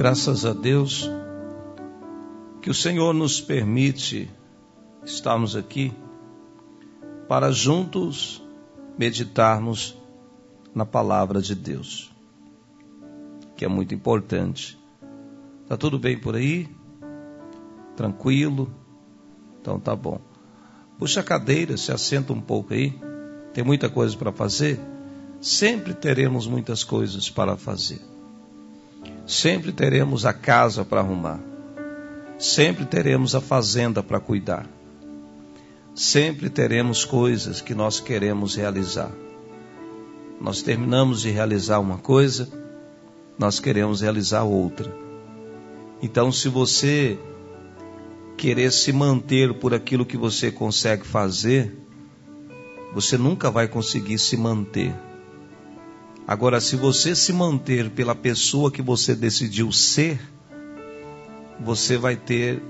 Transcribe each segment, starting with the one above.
Graças a Deus que o Senhor nos permite estarmos aqui para juntos meditarmos na palavra de Deus, que é muito importante. Tá tudo bem por aí? Tranquilo? Então tá bom. Puxa a cadeira, se assenta um pouco aí. Tem muita coisa para fazer? Sempre teremos muitas coisas para fazer. Sempre teremos a casa para arrumar. Sempre teremos a fazenda para cuidar. Sempre teremos coisas que nós queremos realizar. Nós terminamos de realizar uma coisa, nós queremos realizar outra. Então, se você querer se manter por aquilo que você consegue fazer, você nunca vai conseguir se manter. Agora, se você se manter pela pessoa que você decidiu ser, você vai ter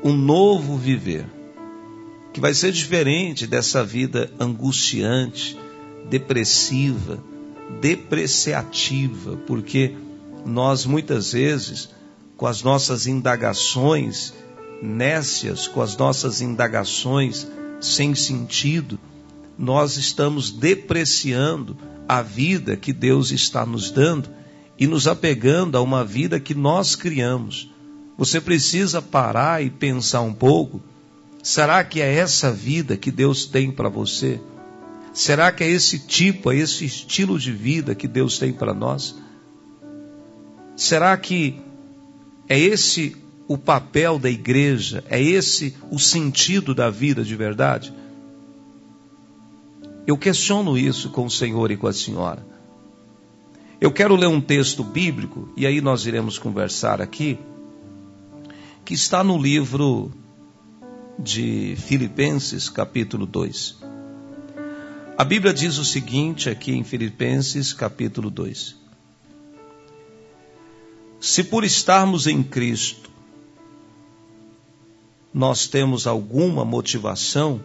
um novo viver, que vai ser diferente dessa vida angustiante, depressiva, depreciativa, porque nós muitas vezes, com as nossas indagações nécias, com as nossas indagações sem sentido, nós estamos depreciando a vida que Deus está nos dando e nos apegando a uma vida que nós criamos. Você precisa parar e pensar um pouco. Será que é essa vida que Deus tem para você? Será que é esse tipo, é esse estilo de vida que Deus tem para nós? Será que é esse o papel da igreja? É esse o sentido da vida de verdade? Eu questiono isso com o Senhor e com a senhora. Eu quero ler um texto bíblico e aí nós iremos conversar aqui, que está no livro de Filipenses, capítulo 2. A Bíblia diz o seguinte aqui em Filipenses, capítulo 2: Se por estarmos em Cristo, nós temos alguma motivação,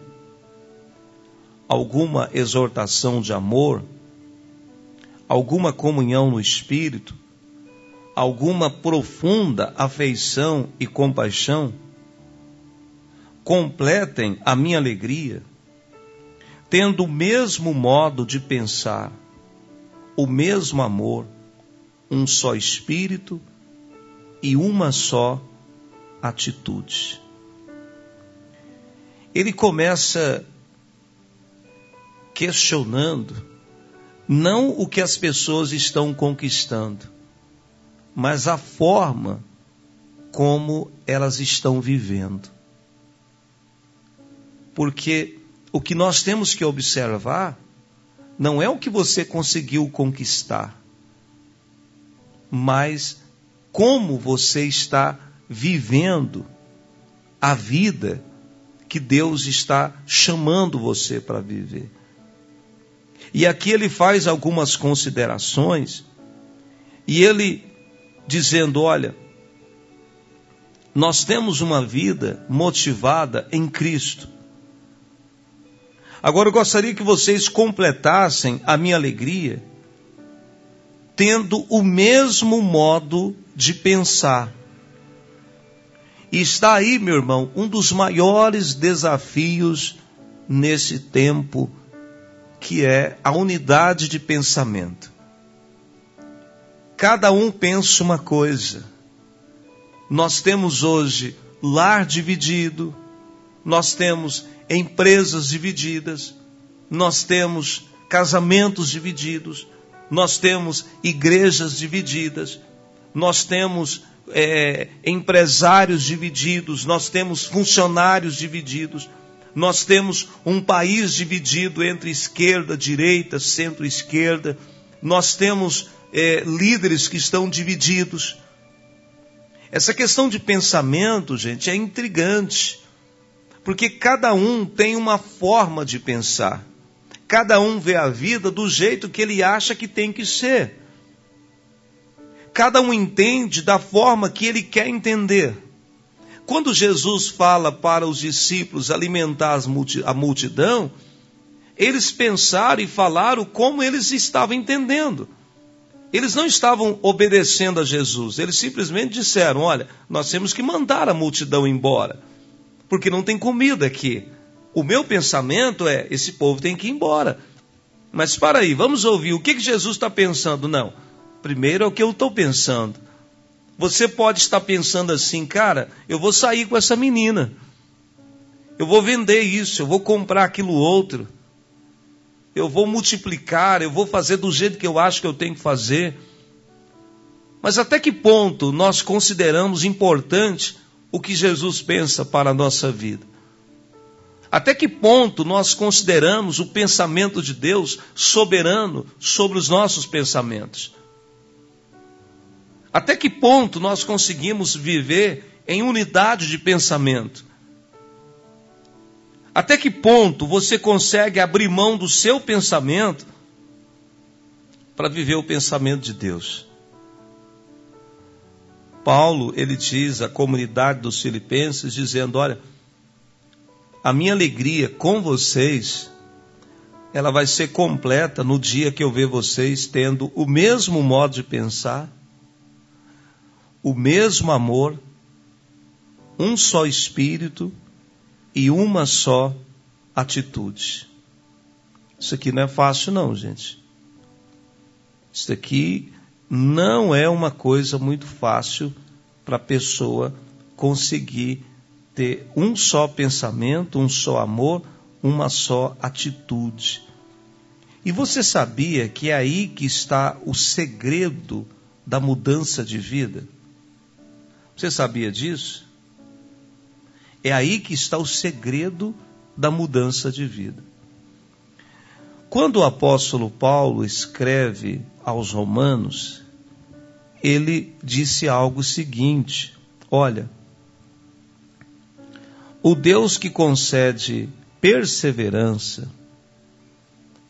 alguma exortação de amor, alguma comunhão no espírito, alguma profunda afeição e compaixão, completem a minha alegria, tendo o mesmo modo de pensar, o mesmo amor, um só espírito e uma só atitude. Ele começa questionando não o que as pessoas estão conquistando, mas a forma como elas estão vivendo. Porque o que nós temos que observar não é o que você conseguiu conquistar, mas como você está vivendo a vida que Deus está chamando você para viver. E aqui ele faz algumas considerações, e ele dizendo: olha, nós temos uma vida motivada em Cristo. Agora eu gostaria que vocês completassem a minha alegria, tendo o mesmo modo de pensar. E está aí, meu irmão, um dos maiores desafios nesse tempo que é a unidade de pensamento. Cada um pensa uma coisa. Nós temos hoje lar dividido, nós temos empresas divididas, nós temos casamentos divididos, nós temos igrejas divididas, nós temos é, empresários divididos, nós temos funcionários divididos. Nós temos um país dividido entre esquerda, direita, centro-esquerda. Nós temos é, líderes que estão divididos. Essa questão de pensamento, gente, é intrigante, porque cada um tem uma forma de pensar. Cada um vê a vida do jeito que ele acha que tem que ser. Cada um entende da forma que ele quer entender. Quando Jesus fala para os discípulos alimentar a multidão, eles pensaram e falaram como eles estavam entendendo. eles não estavam obedecendo a Jesus, eles simplesmente disseram: Olha, nós temos que mandar a multidão embora, porque não tem comida aqui. O meu pensamento é: esse povo tem que ir embora. Mas para aí, vamos ouvir o que, que Jesus está pensando. Não, primeiro é o que eu estou pensando. Você pode estar pensando assim, cara, eu vou sair com essa menina, eu vou vender isso, eu vou comprar aquilo outro eu vou multiplicar, eu vou fazer do jeito que eu acho que eu tenho que fazer. Mas até que ponto nós consideramos importante o que Jesus pensa para a nossa vida? Até que ponto nós consideramos o pensamento de Deus soberano sobre os nossos pensamentos? Até que ponto nós conseguimos viver em unidade de pensamento? Até que ponto você consegue abrir mão do seu pensamento para viver o pensamento de Deus? Paulo, ele diz à comunidade dos filipenses, dizendo: Olha, a minha alegria com vocês, ela vai ser completa no dia que eu ver vocês tendo o mesmo modo de pensar, o mesmo amor, um só espírito, e uma só atitude. Isso aqui não é fácil, não, gente. Isso aqui não é uma coisa muito fácil para a pessoa conseguir ter um só pensamento, um só amor, uma só atitude. E você sabia que é aí que está o segredo da mudança de vida? Você sabia disso? É aí que está o segredo da mudança de vida. Quando o apóstolo Paulo escreve aos Romanos, ele disse algo seguinte: olha, o Deus que concede perseverança,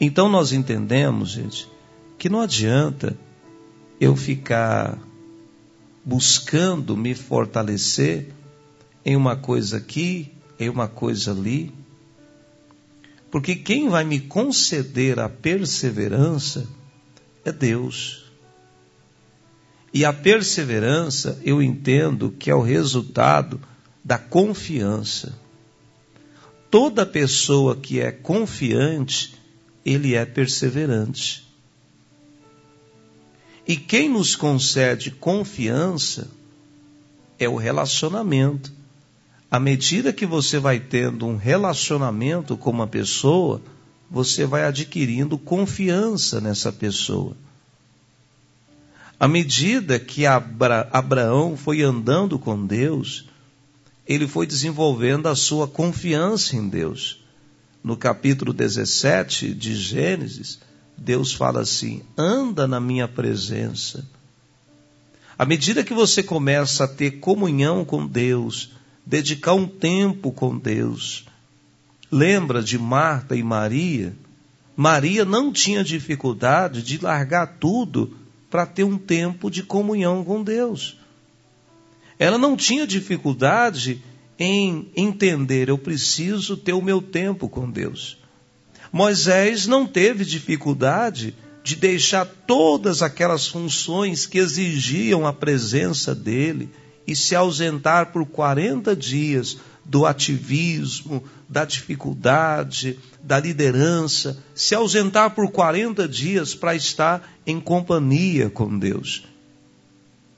então nós entendemos, gente, que não adianta eu ficar buscando me fortalecer em uma coisa aqui, em uma coisa ali. Porque quem vai me conceder a perseverança é Deus. E a perseverança eu entendo que é o resultado da confiança. Toda pessoa que é confiante, ele é perseverante. E quem nos concede confiança é o relacionamento à medida que você vai tendo um relacionamento com uma pessoa, você vai adquirindo confiança nessa pessoa. À medida que Abra Abraão foi andando com Deus, ele foi desenvolvendo a sua confiança em Deus. No capítulo 17 de Gênesis, Deus fala assim: anda na minha presença. À medida que você começa a ter comunhão com Deus, dedicar um tempo com Deus. Lembra de Marta e Maria? Maria não tinha dificuldade de largar tudo para ter um tempo de comunhão com Deus. Ela não tinha dificuldade em entender, eu preciso ter o meu tempo com Deus. Moisés não teve dificuldade de deixar todas aquelas funções que exigiam a presença dele e se ausentar por 40 dias do ativismo, da dificuldade, da liderança, se ausentar por 40 dias para estar em companhia com Deus,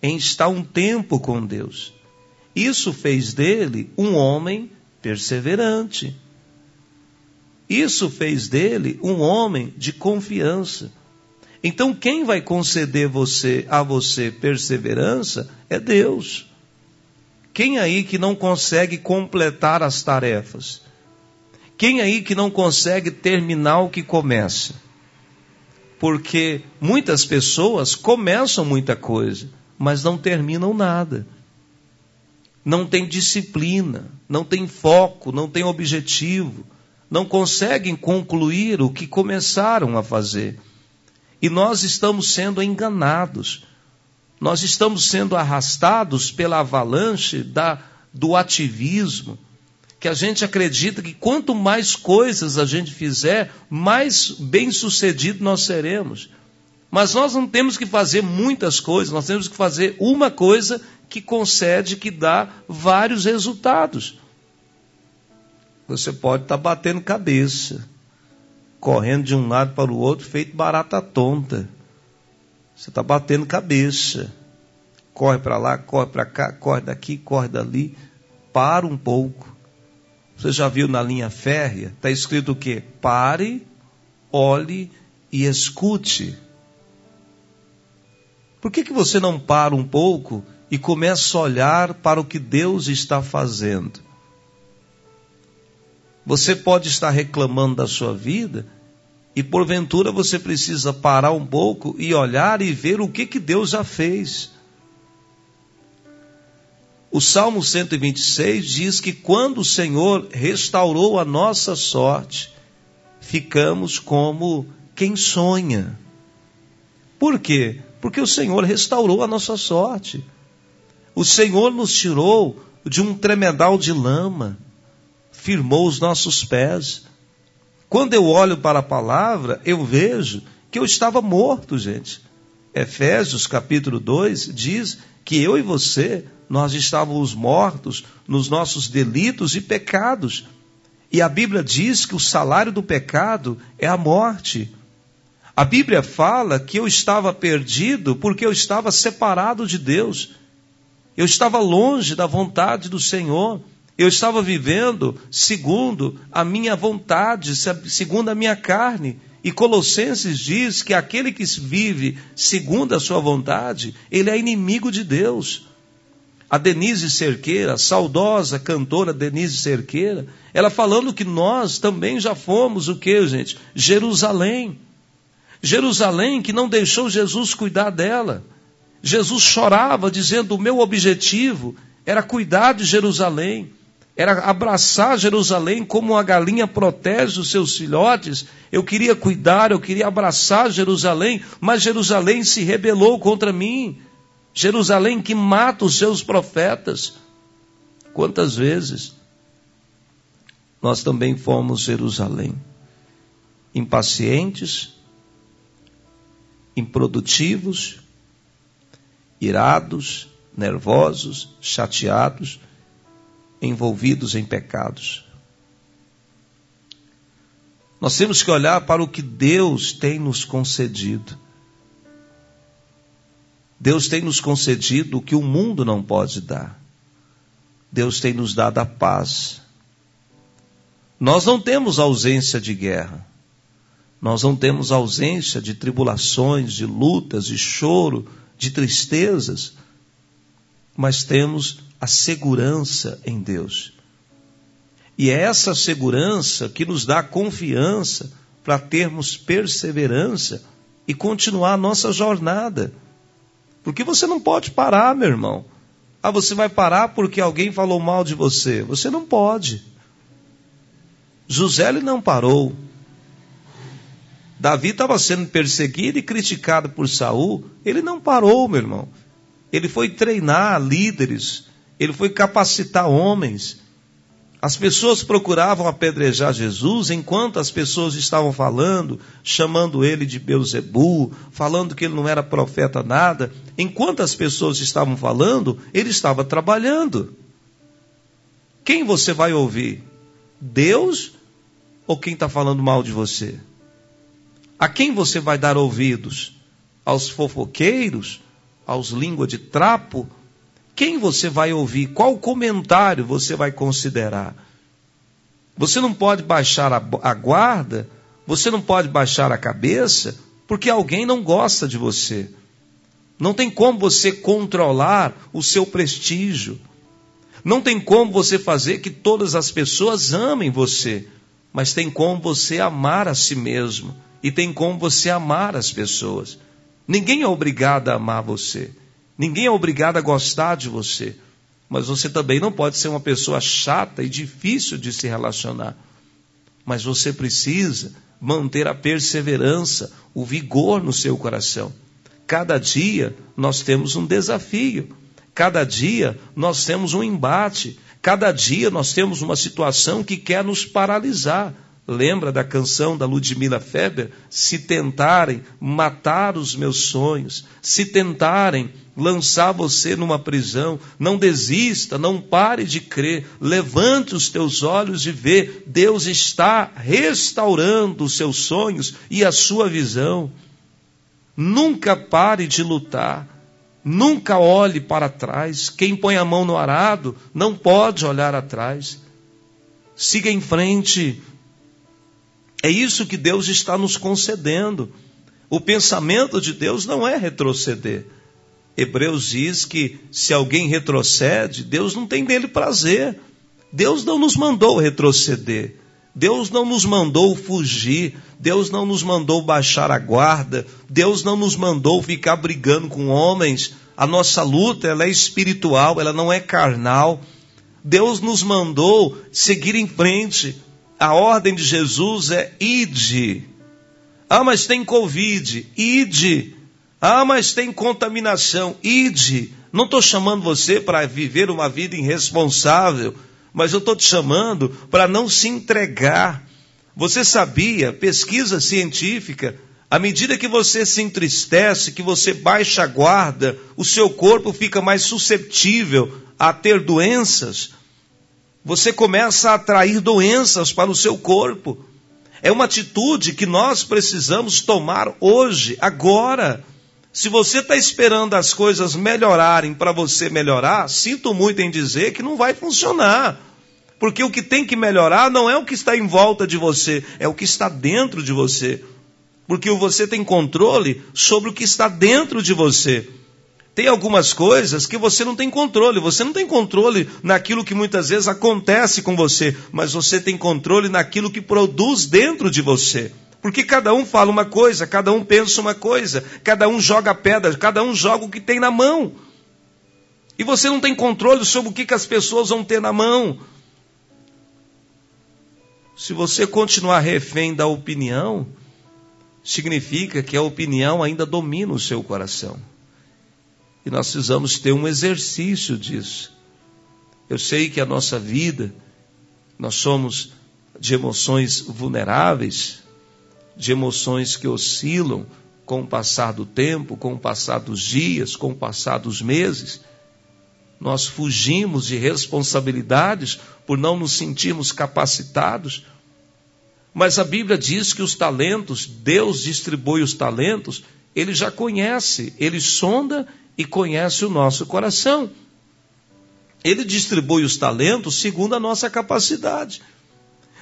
em estar um tempo com Deus. Isso fez dele um homem perseverante. Isso fez dele um homem de confiança. Então, quem vai conceder você a você perseverança é Deus. Quem aí que não consegue completar as tarefas? Quem aí que não consegue terminar o que começa? Porque muitas pessoas começam muita coisa, mas não terminam nada. Não tem disciplina, não tem foco, não tem objetivo, não conseguem concluir o que começaram a fazer. E nós estamos sendo enganados nós estamos sendo arrastados pela avalanche da, do ativismo, que a gente acredita que quanto mais coisas a gente fizer, mais bem sucedido nós seremos. Mas nós não temos que fazer muitas coisas, nós temos que fazer uma coisa que concede, que dá vários resultados. Você pode estar tá batendo cabeça, correndo de um lado para o outro, feito barata tonta. Você está batendo cabeça. Corre para lá, corre para cá, corre daqui, corre dali. Para um pouco. Você já viu na linha férrea? Está escrito o quê? Pare, olhe e escute. Por que, que você não para um pouco e começa a olhar para o que Deus está fazendo? Você pode estar reclamando da sua vida e porventura você precisa parar um pouco e olhar e ver o que, que Deus já fez. O Salmo 126 diz que quando o Senhor restaurou a nossa sorte, ficamos como quem sonha. Por quê? Porque o Senhor restaurou a nossa sorte. O Senhor nos tirou de um tremedal de lama, firmou os nossos pés. Quando eu olho para a palavra, eu vejo que eu estava morto, gente. Efésios capítulo 2 diz que eu e você nós estávamos mortos nos nossos delitos e pecados. E a Bíblia diz que o salário do pecado é a morte. A Bíblia fala que eu estava perdido porque eu estava separado de Deus. Eu estava longe da vontade do Senhor. Eu estava vivendo segundo a minha vontade, segundo a minha carne. E Colossenses diz que aquele que vive segundo a sua vontade, ele é inimigo de Deus a Denise Cerqueira, a saudosa cantora Denise Cerqueira, ela falando que nós também já fomos o que, gente? Jerusalém. Jerusalém que não deixou Jesus cuidar dela. Jesus chorava dizendo: "O meu objetivo era cuidar de Jerusalém, era abraçar Jerusalém como uma galinha protege os seus filhotes. Eu queria cuidar, eu queria abraçar Jerusalém, mas Jerusalém se rebelou contra mim. Jerusalém que mata os seus profetas. Quantas vezes nós também fomos Jerusalém? Impacientes, improdutivos, irados, nervosos, chateados, envolvidos em pecados. Nós temos que olhar para o que Deus tem nos concedido. Deus tem nos concedido o que o mundo não pode dar. Deus tem nos dado a paz. Nós não temos ausência de guerra. Nós não temos ausência de tribulações, de lutas, de choro, de tristezas. Mas temos a segurança em Deus. E é essa segurança que nos dá confiança para termos perseverança e continuar a nossa jornada. Porque você não pode parar, meu irmão. Ah, você vai parar porque alguém falou mal de você. Você não pode. José ele não parou. Davi estava sendo perseguido e criticado por Saul. Ele não parou, meu irmão. Ele foi treinar líderes. Ele foi capacitar homens. As pessoas procuravam apedrejar Jesus enquanto as pessoas estavam falando, chamando ele de Beuzebu, falando que ele não era profeta nada. Enquanto as pessoas estavam falando, ele estava trabalhando. Quem você vai ouvir? Deus ou quem está falando mal de você? A quem você vai dar ouvidos? Aos fofoqueiros? Aos língua de trapo? quem você vai ouvir, qual comentário você vai considerar. Você não pode baixar a, a guarda, você não pode baixar a cabeça, porque alguém não gosta de você. Não tem como você controlar o seu prestígio. Não tem como você fazer que todas as pessoas amem você. Mas tem como você amar a si mesmo. E tem como você amar as pessoas. Ninguém é obrigado a amar você. Ninguém é obrigado a gostar de você. Mas você também não pode ser uma pessoa chata e difícil de se relacionar. Mas você precisa manter a perseverança, o vigor no seu coração. Cada dia nós temos um desafio. Cada dia nós temos um embate. Cada dia nós temos uma situação que quer nos paralisar. Lembra da canção da Ludmila Feber? Se tentarem matar os meus sonhos, se tentarem lançar você numa prisão, não desista, não pare de crer, levante os teus olhos e vê, Deus está restaurando os seus sonhos e a sua visão. Nunca pare de lutar, nunca olhe para trás. Quem põe a mão no arado não pode olhar atrás. Siga em frente, é isso que Deus está nos concedendo. O pensamento de Deus não é retroceder. Hebreus diz que se alguém retrocede, Deus não tem dele prazer. Deus não nos mandou retroceder. Deus não nos mandou fugir. Deus não nos mandou baixar a guarda. Deus não nos mandou ficar brigando com homens. A nossa luta ela é espiritual, ela não é carnal. Deus nos mandou seguir em frente a ordem de Jesus é ide. Ah, mas tem Covid, ide. Ah, mas tem contaminação, ide. Não estou chamando você para viver uma vida irresponsável, mas eu estou te chamando para não se entregar. Você sabia, pesquisa científica, à medida que você se entristece, que você baixa a guarda, o seu corpo fica mais susceptível a ter doenças você começa a atrair doenças para o seu corpo. É uma atitude que nós precisamos tomar hoje, agora. Se você está esperando as coisas melhorarem para você melhorar, sinto muito em dizer que não vai funcionar. Porque o que tem que melhorar não é o que está em volta de você, é o que está dentro de você. Porque você tem controle sobre o que está dentro de você. Tem algumas coisas que você não tem controle. Você não tem controle naquilo que muitas vezes acontece com você, mas você tem controle naquilo que produz dentro de você. Porque cada um fala uma coisa, cada um pensa uma coisa, cada um joga pedra, cada um joga o que tem na mão. E você não tem controle sobre o que, que as pessoas vão ter na mão. Se você continuar refém da opinião, significa que a opinião ainda domina o seu coração. E nós precisamos ter um exercício disso. Eu sei que a nossa vida, nós somos de emoções vulneráveis, de emoções que oscilam com o passar do tempo, com o passar dos dias, com o passar dos meses. Nós fugimos de responsabilidades por não nos sentirmos capacitados. Mas a Bíblia diz que os talentos, Deus distribui os talentos, ele já conhece, ele sonda e conhece o nosso coração. Ele distribui os talentos segundo a nossa capacidade.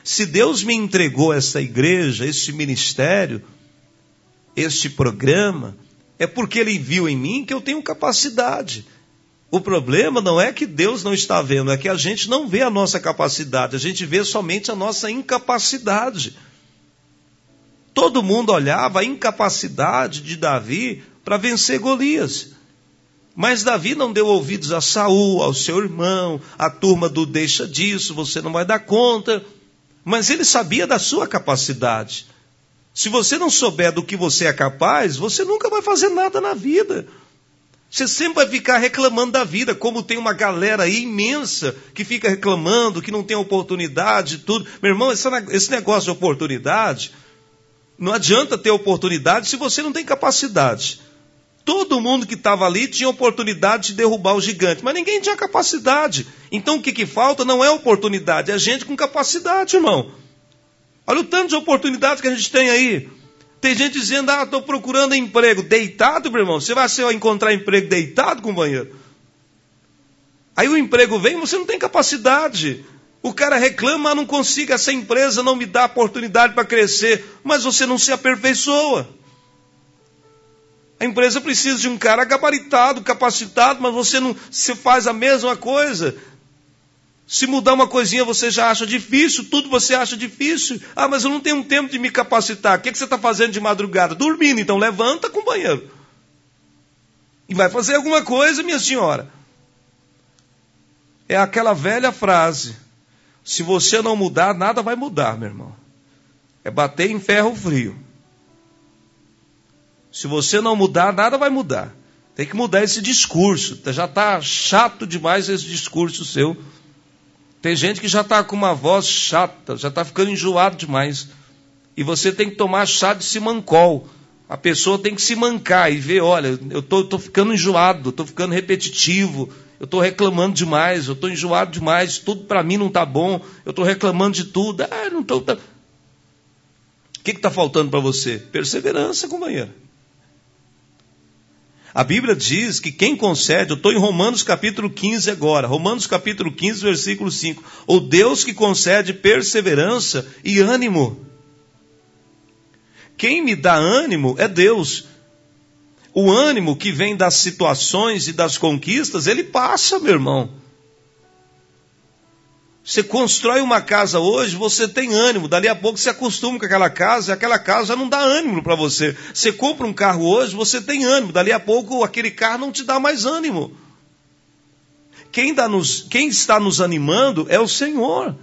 Se Deus me entregou essa igreja, este ministério, este programa, é porque Ele viu em mim que eu tenho capacidade. O problema não é que Deus não está vendo, é que a gente não vê a nossa capacidade, a gente vê somente a nossa incapacidade. Todo mundo olhava a incapacidade de Davi para vencer Golias. Mas Davi não deu ouvidos a Saul, ao seu irmão, a turma do deixa disso, você não vai dar conta. Mas ele sabia da sua capacidade. Se você não souber do que você é capaz, você nunca vai fazer nada na vida. Você sempre vai ficar reclamando da vida, como tem uma galera aí imensa que fica reclamando, que não tem oportunidade, tudo. Meu irmão, esse negócio de oportunidade, não adianta ter oportunidade se você não tem capacidade. Todo mundo que estava ali tinha oportunidade de derrubar o gigante, mas ninguém tinha capacidade. Então o que, que falta não é oportunidade, é gente com capacidade, irmão. Olha o tanto de oportunidades que a gente tem aí. Tem gente dizendo, ah, estou procurando emprego. Deitado, meu irmão? Você vai encontrar emprego deitado, companheiro? Aí o emprego vem, você não tem capacidade. O cara reclama, ah, não consigo, essa empresa não me dá oportunidade para crescer. Mas você não se aperfeiçoa. A empresa precisa de um cara gabaritado, capacitado, mas você não se faz a mesma coisa. Se mudar uma coisinha você já acha difícil, tudo você acha difícil. Ah, mas eu não tenho tempo de me capacitar. O que, é que você está fazendo de madrugada? Dormindo, então levanta, companheiro. E vai fazer alguma coisa, minha senhora. É aquela velha frase: se você não mudar, nada vai mudar, meu irmão. É bater em ferro frio. Se você não mudar, nada vai mudar. Tem que mudar esse discurso. Já está chato demais esse discurso seu. Tem gente que já está com uma voz chata, já está ficando enjoado demais. E você tem que tomar chá de simancol. A pessoa tem que se mancar e ver, olha, eu tô, tô ficando enjoado, estou ficando repetitivo, eu estou reclamando demais, eu estou enjoado demais, tudo para mim não está bom, eu estou reclamando de tudo. Ah, não tô. O que está faltando para você? Perseverança, companheiro. A Bíblia diz que quem concede, eu estou em Romanos capítulo 15 agora, Romanos capítulo 15, versículo 5. O Deus que concede perseverança e ânimo. Quem me dá ânimo é Deus. O ânimo que vem das situações e das conquistas, ele passa, meu irmão. Você constrói uma casa hoje, você tem ânimo, dali a pouco você acostuma com aquela casa, e aquela casa não dá ânimo para você. Você compra um carro hoje, você tem ânimo, dali a pouco aquele carro não te dá mais ânimo. Quem, nos, quem está nos animando é o Senhor.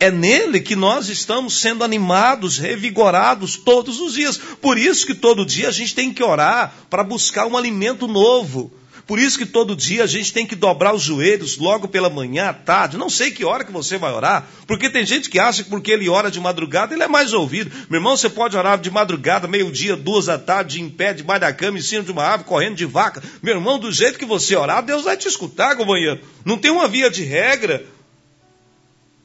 É nele que nós estamos sendo animados, revigorados todos os dias. Por isso que todo dia a gente tem que orar para buscar um alimento novo por isso que todo dia a gente tem que dobrar os joelhos logo pela manhã, à tarde. Não sei que hora que você vai orar, porque tem gente que acha que porque ele ora de madrugada ele é mais ouvido. Meu irmão, você pode orar de madrugada, meio-dia, duas da tarde, em pé, debaixo da cama, em cima de uma árvore, correndo de vaca. Meu irmão, do jeito que você orar, Deus vai te escutar, companheiro. Não tem uma via de regra.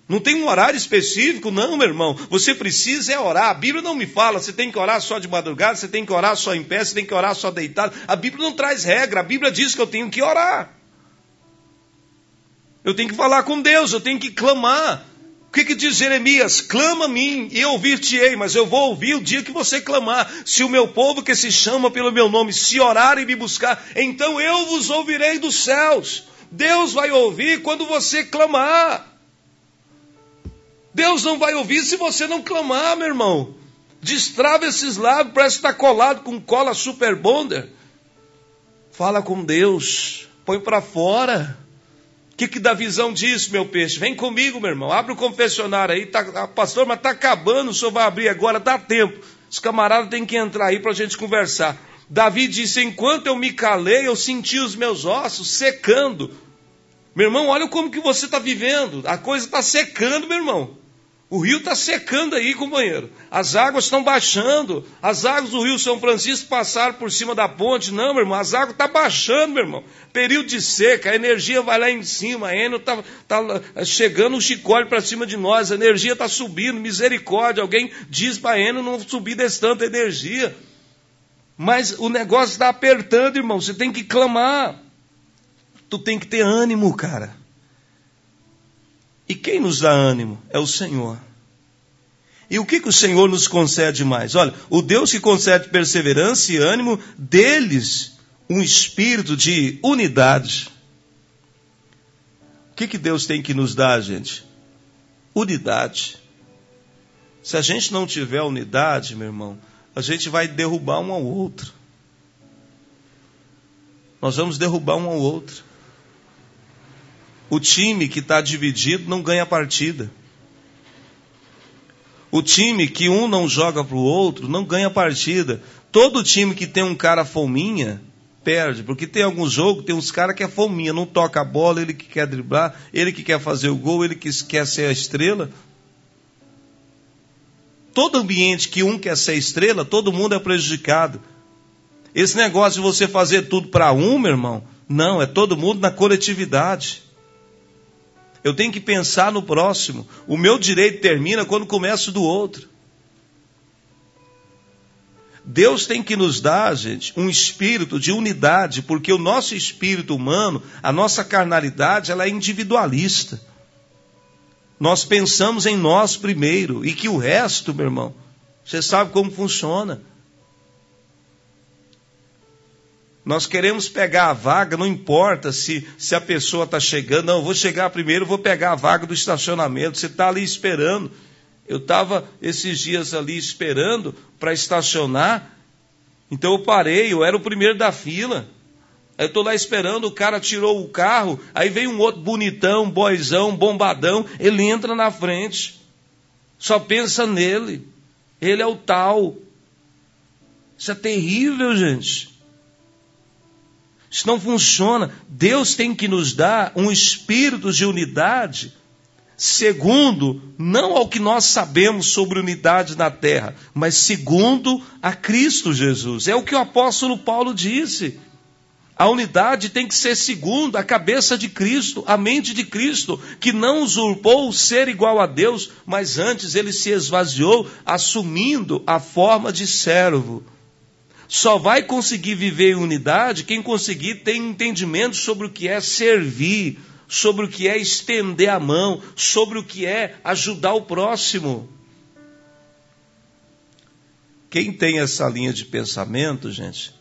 Não tem um horário específico, não, meu irmão. Você precisa é orar. A Bíblia não me fala, você tem que orar só de madrugada, você tem que orar só em pé, você tem que orar só deitado. A Bíblia não traz regra. A Bíblia diz que eu tenho que orar. Eu tenho que falar com Deus, eu tenho que clamar. O que, que diz Jeremias? Clama a mim e ouvir-te-ei, mas eu vou ouvir o dia que você clamar. Se o meu povo que se chama pelo meu nome se orar e me buscar, então eu vos ouvirei dos céus. Deus vai ouvir quando você clamar. Deus não vai ouvir se você não clamar, meu irmão. Destrava esses lábios, parece estar colado com cola super bonder. Fala com Deus, põe para fora. O que, que da visão diz, meu peixe? Vem comigo, meu irmão. Abre o confessionário aí. Tá, pastor, mas está acabando, o senhor vai abrir agora, dá tempo. Os camaradas têm que entrar aí para a gente conversar. Davi disse: Enquanto eu me calei, eu senti os meus ossos secando. Meu irmão, olha como que você está vivendo. A coisa está secando, meu irmão. O rio está secando aí, companheiro. As águas estão baixando. As águas do rio São Francisco passaram por cima da ponte. Não, meu irmão, as águas estão tá baixando, meu irmão. Período de seca, a energia vai lá em cima. A Enel está tá chegando um chicote para cima de nós. A energia está subindo. Misericórdia. Alguém diz para a não subir desse tanta energia. Mas o negócio está apertando, irmão. Você tem que clamar. Tu tem que ter ânimo, cara. E quem nos dá ânimo? É o Senhor. E o que, que o Senhor nos concede mais? Olha, o Deus que concede perseverança e ânimo, deles um espírito de unidade. O que, que Deus tem que nos dar, gente? Unidade. Se a gente não tiver unidade, meu irmão, a gente vai derrubar um ao outro. Nós vamos derrubar um ao outro. O time que está dividido não ganha partida. O time que um não joga para o outro não ganha partida. Todo time que tem um cara fominha perde, porque tem alguns jogos, tem uns caras que é fominha, não toca a bola, ele que quer driblar, ele que quer fazer o gol, ele que quer ser a estrela. Todo ambiente que um quer ser estrela, todo mundo é prejudicado. Esse negócio de você fazer tudo para um, meu irmão, não, é todo mundo na coletividade. Eu tenho que pensar no próximo. O meu direito termina quando começa do outro. Deus tem que nos dar, gente, um espírito de unidade, porque o nosso espírito humano, a nossa carnalidade, ela é individualista. Nós pensamos em nós primeiro e que o resto, meu irmão, você sabe como funciona. Nós queremos pegar a vaga, não importa se, se a pessoa está chegando, não, eu vou chegar primeiro, vou pegar a vaga do estacionamento. Você está ali esperando. Eu estava esses dias ali esperando para estacionar, então eu parei, eu era o primeiro da fila. Aí eu estou lá esperando, o cara tirou o carro, aí vem um outro bonitão, boizão, bombadão, ele entra na frente. Só pensa nele. Ele é o tal. Isso é terrível, gente. Isso não funciona. Deus tem que nos dar um espírito de unidade, segundo, não ao que nós sabemos sobre unidade na terra, mas segundo a Cristo Jesus. É o que o apóstolo Paulo disse. A unidade tem que ser segundo a cabeça de Cristo, a mente de Cristo, que não usurpou o ser igual a Deus, mas antes ele se esvaziou, assumindo a forma de servo. Só vai conseguir viver em unidade quem conseguir ter entendimento sobre o que é servir, sobre o que é estender a mão, sobre o que é ajudar o próximo. Quem tem essa linha de pensamento, gente,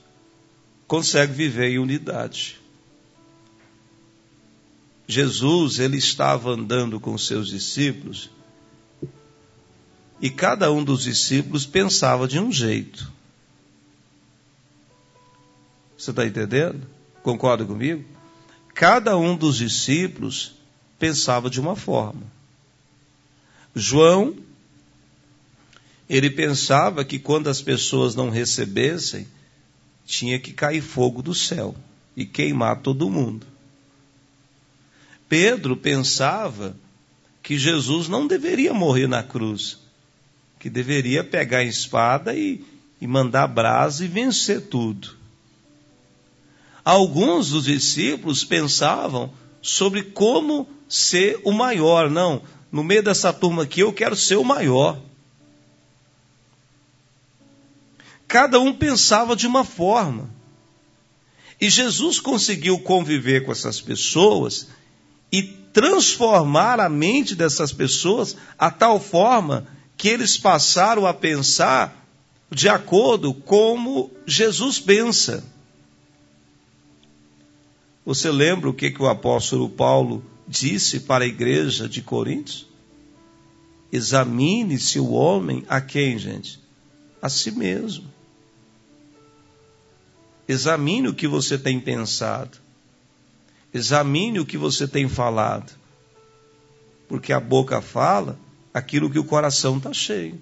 consegue viver em unidade. Jesus, ele estava andando com seus discípulos e cada um dos discípulos pensava de um jeito. Você está entendendo? Concorda comigo? Cada um dos discípulos pensava de uma forma. João, ele pensava que quando as pessoas não recebessem, tinha que cair fogo do céu e queimar todo mundo. Pedro pensava que Jesus não deveria morrer na cruz, que deveria pegar a espada e, e mandar brasa e vencer tudo. Alguns dos discípulos pensavam sobre como ser o maior. Não, no meio dessa turma aqui eu quero ser o maior. Cada um pensava de uma forma. E Jesus conseguiu conviver com essas pessoas e transformar a mente dessas pessoas a tal forma que eles passaram a pensar de acordo como Jesus pensa. Você lembra o que, que o apóstolo Paulo disse para a igreja de Coríntios? Examine-se o homem a quem, gente? A si mesmo. Examine o que você tem pensado. Examine o que você tem falado. Porque a boca fala aquilo que o coração está cheio.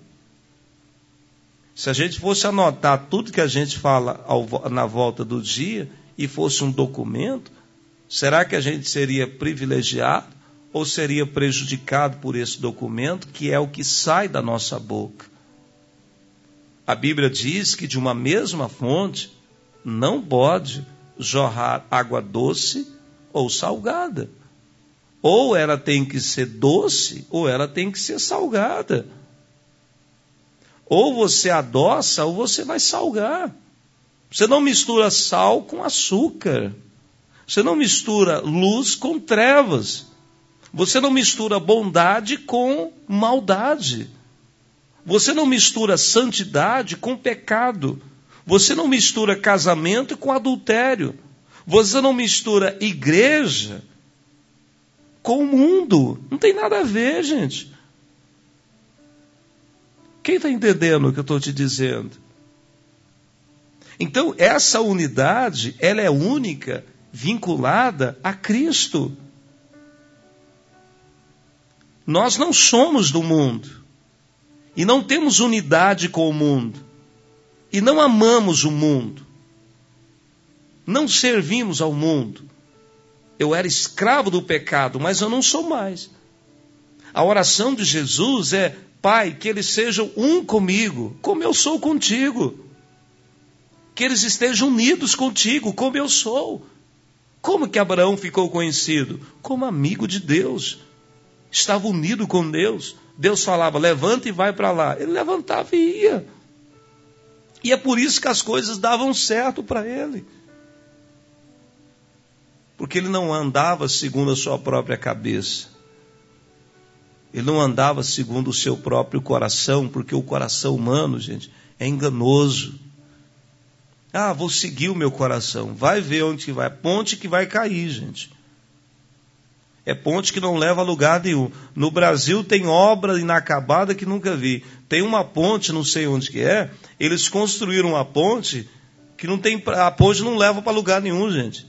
Se a gente fosse anotar tudo que a gente fala na volta do dia e fosse um documento, será que a gente seria privilegiado ou seria prejudicado por esse documento, que é o que sai da nossa boca? A Bíblia diz que de uma mesma fonte não pode jorrar água doce ou salgada. Ou ela tem que ser doce, ou ela tem que ser salgada. Ou você adoça, ou você vai salgar. Você não mistura sal com açúcar. Você não mistura luz com trevas. Você não mistura bondade com maldade. Você não mistura santidade com pecado. Você não mistura casamento com adultério. Você não mistura igreja com o mundo. Não tem nada a ver, gente. Quem está entendendo o que eu estou te dizendo? Então, essa unidade, ela é única, vinculada a Cristo. Nós não somos do mundo. E não temos unidade com o mundo e não amamos o mundo, não servimos ao mundo. Eu era escravo do pecado, mas eu não sou mais. A oração de Jesus é: Pai, que eles sejam um comigo, como eu sou contigo. Que eles estejam unidos contigo, como eu sou. Como que Abraão ficou conhecido? Como amigo de Deus. Estava unido com Deus. Deus falava: levanta e vai para lá. Ele levantava e ia. E é por isso que as coisas davam certo para ele. Porque ele não andava segundo a sua própria cabeça. Ele não andava segundo o seu próprio coração, porque o coração humano, gente, é enganoso. Ah, vou seguir o meu coração. Vai ver onde que vai. Ponte que vai cair, gente. É ponte que não leva a lugar nenhum. No Brasil tem obra inacabada que nunca vi. Tem uma ponte, não sei onde que é. Eles construíram uma ponte que não tem, a ponte não leva para lugar nenhum, gente.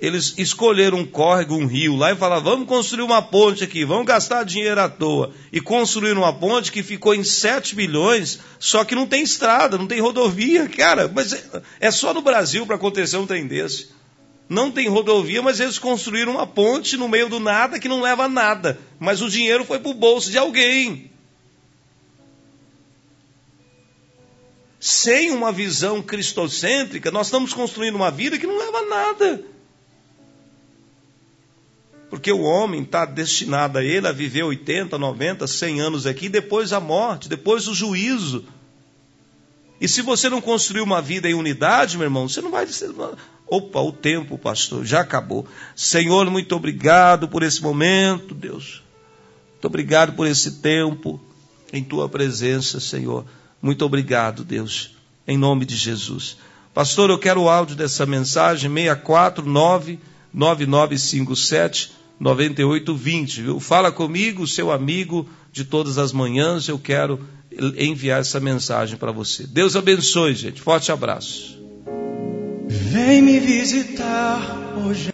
Eles escolheram um córrego, um rio lá e falaram: vamos construir uma ponte aqui, vamos gastar dinheiro à toa. E construíram uma ponte que ficou em 7 bilhões, só que não tem estrada, não tem rodovia. Cara, mas é, é só no Brasil para acontecer um trem desse. Não tem rodovia, mas eles construíram uma ponte no meio do nada que não leva a nada. Mas o dinheiro foi para o bolso de alguém. Sem uma visão cristocêntrica, nós estamos construindo uma vida que não leva a nada. Porque o homem está destinado a ele a viver 80, 90, 100 anos aqui, depois a morte, depois o juízo. E se você não construir uma vida em unidade, meu irmão, você não vai. Opa, o tempo, pastor, já acabou. Senhor, muito obrigado por esse momento, Deus. Muito obrigado por esse tempo em tua presença, Senhor. Muito obrigado, Deus, em nome de Jesus. Pastor, eu quero o áudio dessa mensagem, 649 9957 9820, viu? Fala comigo, seu amigo de todas as manhãs, eu quero enviar essa mensagem para você. Deus abençoe, gente. Forte abraço. Vem me visitar hoje.